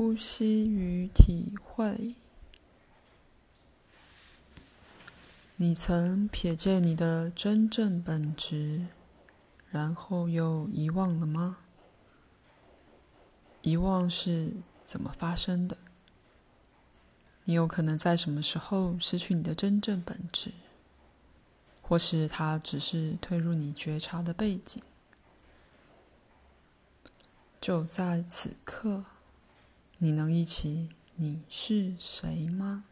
呼吸与体会。你曾瞥见你的真正本质，然后又遗忘了吗？遗忘是怎么发生的？你有可能在什么时候失去你的真正本质，或是它只是退入你觉察的背景。就在此刻，你能一起你是谁吗？